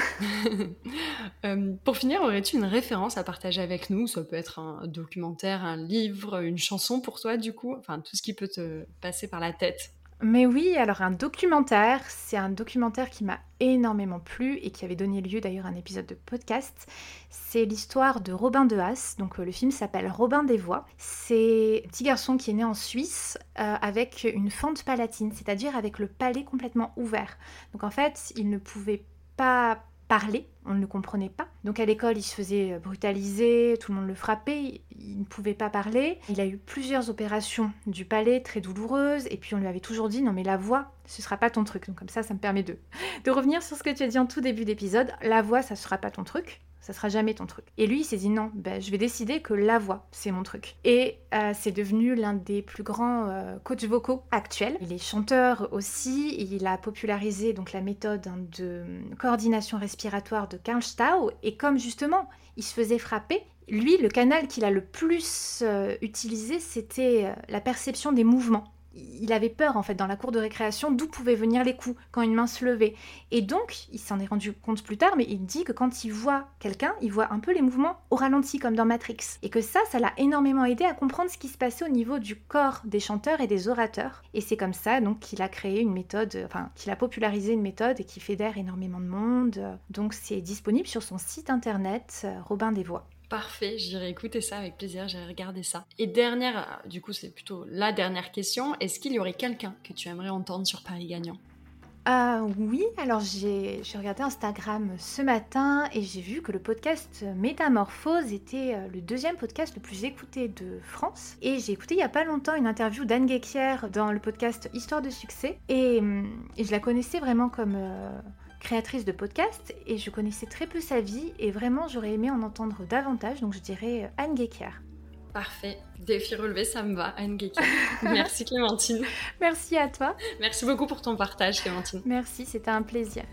Euh, pour finir, aurais-tu une référence à partager avec nous? Ça peut être un documentaire, un livre, une chanson pour toi, du coup? Enfin, tout ce qui peut te passer par la tête. Mais oui, alors un documentaire, c'est un documentaire qui m'a énormément plu et qui avait donné lieu d'ailleurs à un épisode de podcast. C'est l'histoire de Robin de Haas, donc euh, le film s'appelle Robin des Voix. C'est un petit garçon qui est né en Suisse euh, avec une fente palatine, c'est-à-dire avec le palais complètement ouvert. Donc en fait, il ne pouvait pas parler, on ne le comprenait pas. Donc à l'école, il se faisait brutaliser, tout le monde le frappait, il ne pouvait pas parler. Il a eu plusieurs opérations du palais très douloureuses, et puis on lui avait toujours dit non mais la voix, ce sera pas ton truc. Donc comme ça, ça me permet de, (laughs) de revenir sur ce que tu as dit en tout début d'épisode. La voix, ça sera pas ton truc ça sera jamais ton truc. Et lui, il s'est dit non, ben, je vais décider que la voix, c'est mon truc. Et euh, c'est devenu l'un des plus grands euh, coachs vocaux actuels. Il est chanteur aussi, il a popularisé donc la méthode hein, de coordination respiratoire de Karl Stau. Et comme justement, il se faisait frapper, lui, le canal qu'il a le plus euh, utilisé, c'était la perception des mouvements il avait peur en fait dans la cour de récréation d'où pouvaient venir les coups quand une main se levait. Et donc, il s'en est rendu compte plus tard, mais il dit que quand il voit quelqu'un, il voit un peu les mouvements au ralenti comme dans Matrix. Et que ça, ça l'a énormément aidé à comprendre ce qui se passait au niveau du corps des chanteurs et des orateurs. Et c'est comme ça donc qu'il a créé une méthode, enfin qu'il a popularisé une méthode et qui fédère énormément de monde. Donc c'est disponible sur son site internet euh, Robin des Voix. Parfait, j'irai écouter ça avec plaisir, j'irai regarder ça. Et dernière, du coup c'est plutôt la dernière question, est-ce qu'il y aurait quelqu'un que tu aimerais entendre sur Paris Gagnant? Euh, oui, alors j'ai regardé Instagram ce matin et j'ai vu que le podcast Métamorphose était euh, le deuxième podcast le plus écouté de France. Et j'ai écouté il n'y a pas longtemps une interview d'Anne Guéquière dans le podcast Histoire de succès. Et, hum, je la connaissais vraiment comme... Euh, créatrice de podcast et je connaissais très peu sa vie et vraiment j'aurais aimé en entendre davantage, donc je dirais euh, Anne Guéquière. Parfait, défi relevé, ça me va, Anne Guéquière. (laughs) Merci Clémentine. Merci à toi. Merci beaucoup pour ton partage Clémentine. Merci, c'était un plaisir.